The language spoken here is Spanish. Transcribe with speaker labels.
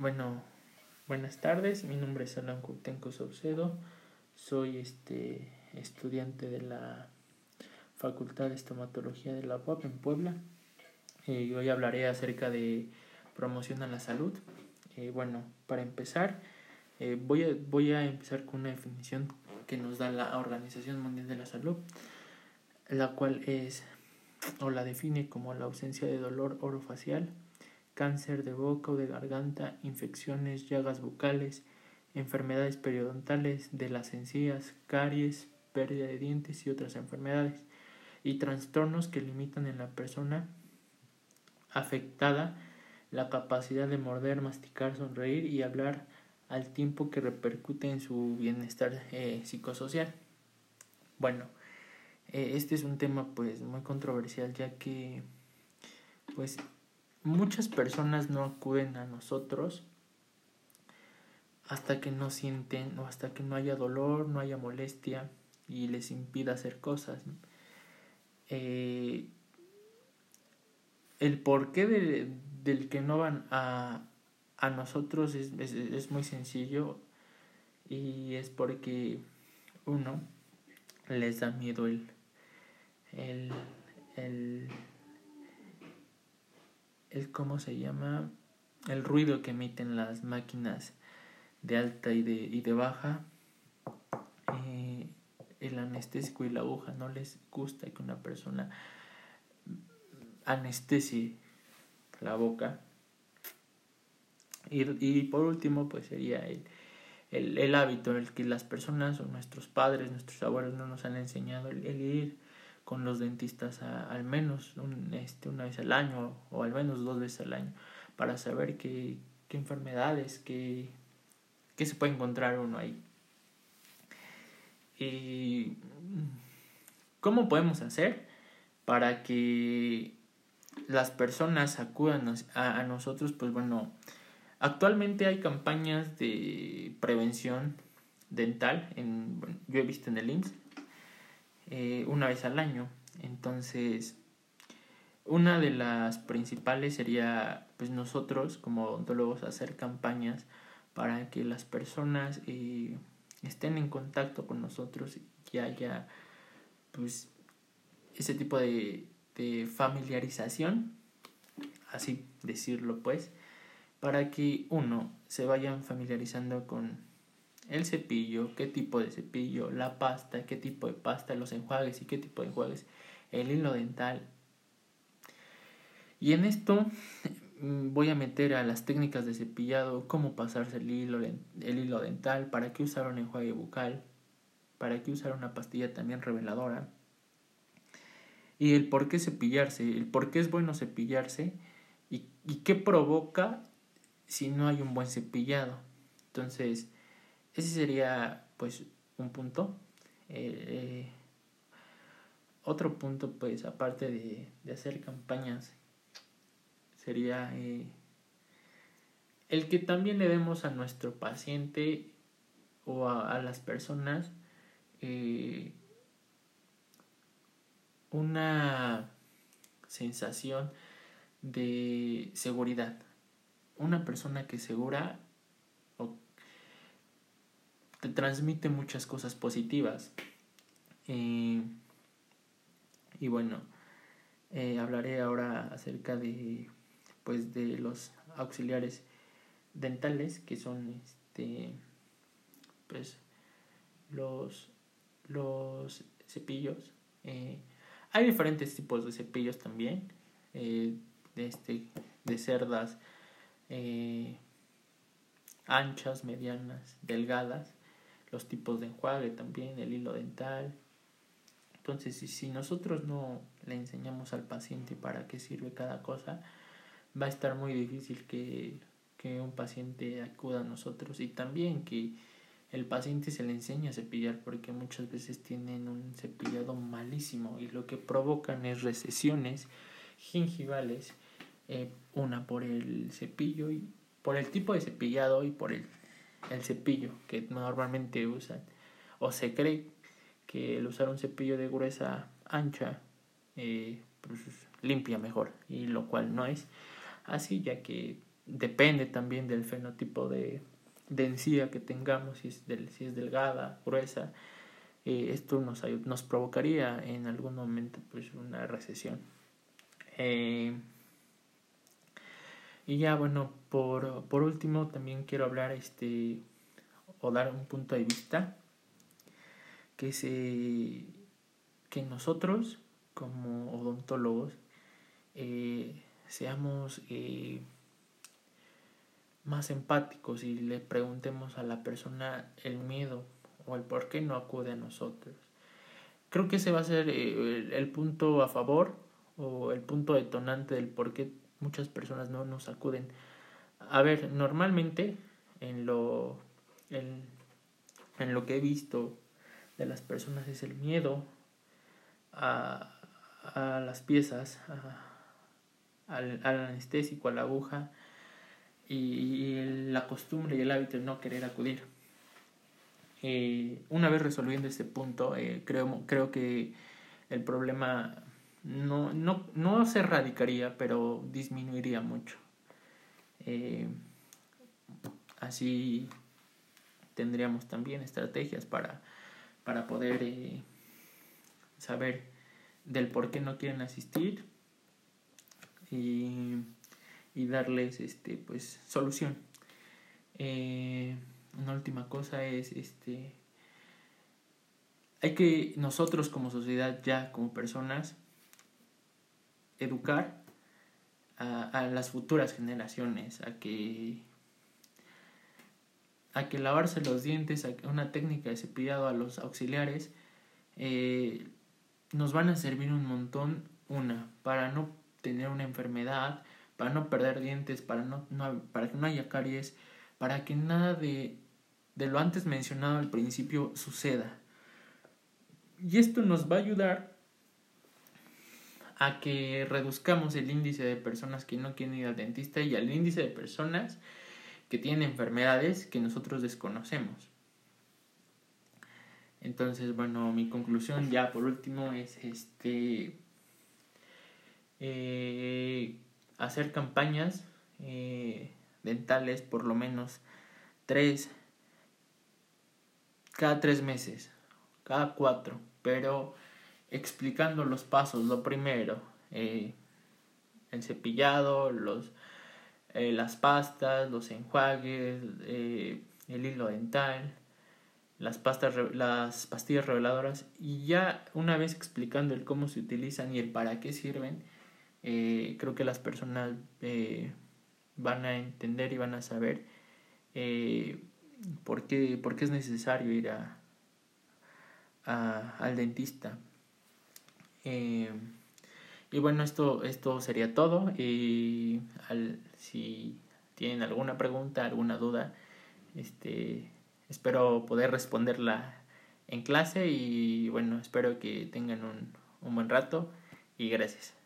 Speaker 1: Bueno, buenas tardes. Mi nombre es Alan Curtenco Saucedo. Soy este estudiante de la Facultad de Estomatología de la UAP en Puebla. Eh, y hoy hablaré acerca de promoción a la salud. Eh, bueno, para empezar, eh, voy, a, voy a empezar con una definición que nos da la Organización Mundial de la Salud, la cual es o la define como la ausencia de dolor orofacial cáncer de boca o de garganta, infecciones, llagas bucales, enfermedades periodontales de las encías, caries, pérdida de dientes y otras enfermedades, y trastornos que limitan en la persona afectada la capacidad de morder, masticar, sonreír y hablar al tiempo que repercute en su bienestar eh, psicosocial. Bueno, eh, este es un tema pues muy controversial ya que pues muchas personas no acuden a nosotros hasta que no sienten o hasta que no haya dolor, no haya molestia y les impida hacer cosas. Eh, el porqué de, del que no van a, a nosotros es, es, es, muy sencillo y es porque uno les da miedo el, el, el el cómo se llama el ruido que emiten las máquinas de alta y de, y de baja eh, el anestésico y la aguja. No les gusta que una persona anestesie la boca. Y, y por último pues sería el, el, el, hábito el que las personas o nuestros padres nuestros abuelos no nos han enseñado el, el ir con los dentistas al menos este, una vez al año o al menos dos veces al año para saber qué, qué enfermedades, qué, qué se puede encontrar uno ahí. Y cómo podemos hacer para que las personas acudan a, a nosotros, pues bueno, actualmente hay campañas de prevención dental, en, yo he visto en el IMSS, eh, una vez al año. Entonces, una de las principales sería pues nosotros como odontólogos hacer campañas para que las personas eh, estén en contacto con nosotros y que haya pues ese tipo de, de familiarización, así decirlo pues, para que uno se vayan familiarizando con el cepillo, qué tipo de cepillo, la pasta, qué tipo de pasta, los enjuagues y qué tipo de enjuagues, el hilo dental. Y en esto mm, voy a meter a las técnicas de cepillado, cómo pasarse el hilo, el hilo dental, para qué usar un enjuague bucal, para qué usar una pastilla también reveladora. Y el por qué cepillarse, el por qué es bueno cepillarse y, y qué provoca si no hay un buen cepillado. Entonces, ese sería pues un punto. Eh, otro punto pues aparte de, de hacer campañas sería eh, el que también le demos a nuestro paciente o a, a las personas eh, una sensación de seguridad. Una persona que segura te transmite muchas cosas positivas. Eh, y bueno, eh, hablaré ahora acerca de pues de los auxiliares dentales que son este pues los los cepillos eh, hay diferentes tipos de cepillos también este de cerdas anchas medianas delgadas los tipos de enjuague también, el hilo dental. Entonces, si, nosotros no le enseñamos al paciente para qué sirve cada cosa, va a estar muy difícil que, que un paciente acuda a nosotros y también que el paciente se le enseñe a cepillar porque muchas veces tienen un cepillado malísimo y lo que provocan es recesiones gingivales, eh, una por el cepillo y por el tipo de cepillado y por el el cepillo que normalmente usan. O se cree que el usar un cepillo de gruesa ancha eh, pues, limpia mejor, y lo cual no es así, ya que depende también del fenotipo de, de encía que tengamos, si es, del, si es delgada, gruesa, eh, esto nos, nos provocaría en algún momento pues una recesión. Eh, y ya bueno, por, por último también quiero hablar este o dar un punto de vista que se que nosotros como odontólogos eh, seamos eh, más empáticos y le preguntemos a la persona el miedo o el por qué no acude a nosotros. Creo que ese va a ser eh, el, punto a favor o el punto detonante del por qué muchas personas no nos acuden. A ver, normalmente en lo, en, en lo que he visto de las personas es el miedo a, a las piezas, al, al, anestésico, a la aguja y, la costumbre y el hábito de no querer acudir. Eh, una vez resolviendo este punto, eh, creo, creo que el problema no, no, no se erradicaría, pero disminuiría mucho. Eh, así tendríamos también estrategias para, para poder saber del por qué no quieren asistir y, y darles este pues solución eh, una última cosa es este hay que nosotros como sociedad ya como personas educar a, las futuras generaciones a que a que lavarse los dientes, a una técnica de cepillado a los auxiliares, eh, nos van a servir un montón, una, para no tener una enfermedad, para no perder dientes, para, no, para que no haya caries, para que nada de, de lo antes mencionado al principio suceda. Y esto nos va a ayudar a que reduzcamos el índice de personas que no quieren ir al dentista y al índice de personas que tienen enfermedades que nosotros desconocemos. Entonces, bueno, mi conclusión ya por último es este eh, hacer campañas eh, dentales por lo menos tres cada tres meses, cada cuatro, pero explicando los pasos. Lo primero, eh, el cepillado, los, las pastas, los enjuagues, el hilo dental, las, pastas, las pastillas reveladoras y ya una vez explicando el cómo se utilizan y el para qué sirven, eh, creo que las personas eh, van a entender y van a saber eh, por, qué, por qué es necesario ir a al dentista. Y bueno, esto, esto sería todo. Y al, si tienen alguna pregunta, alguna duda, este Espero poder responderla en clase y bueno, espero que tengan un, un buen rato y gracias.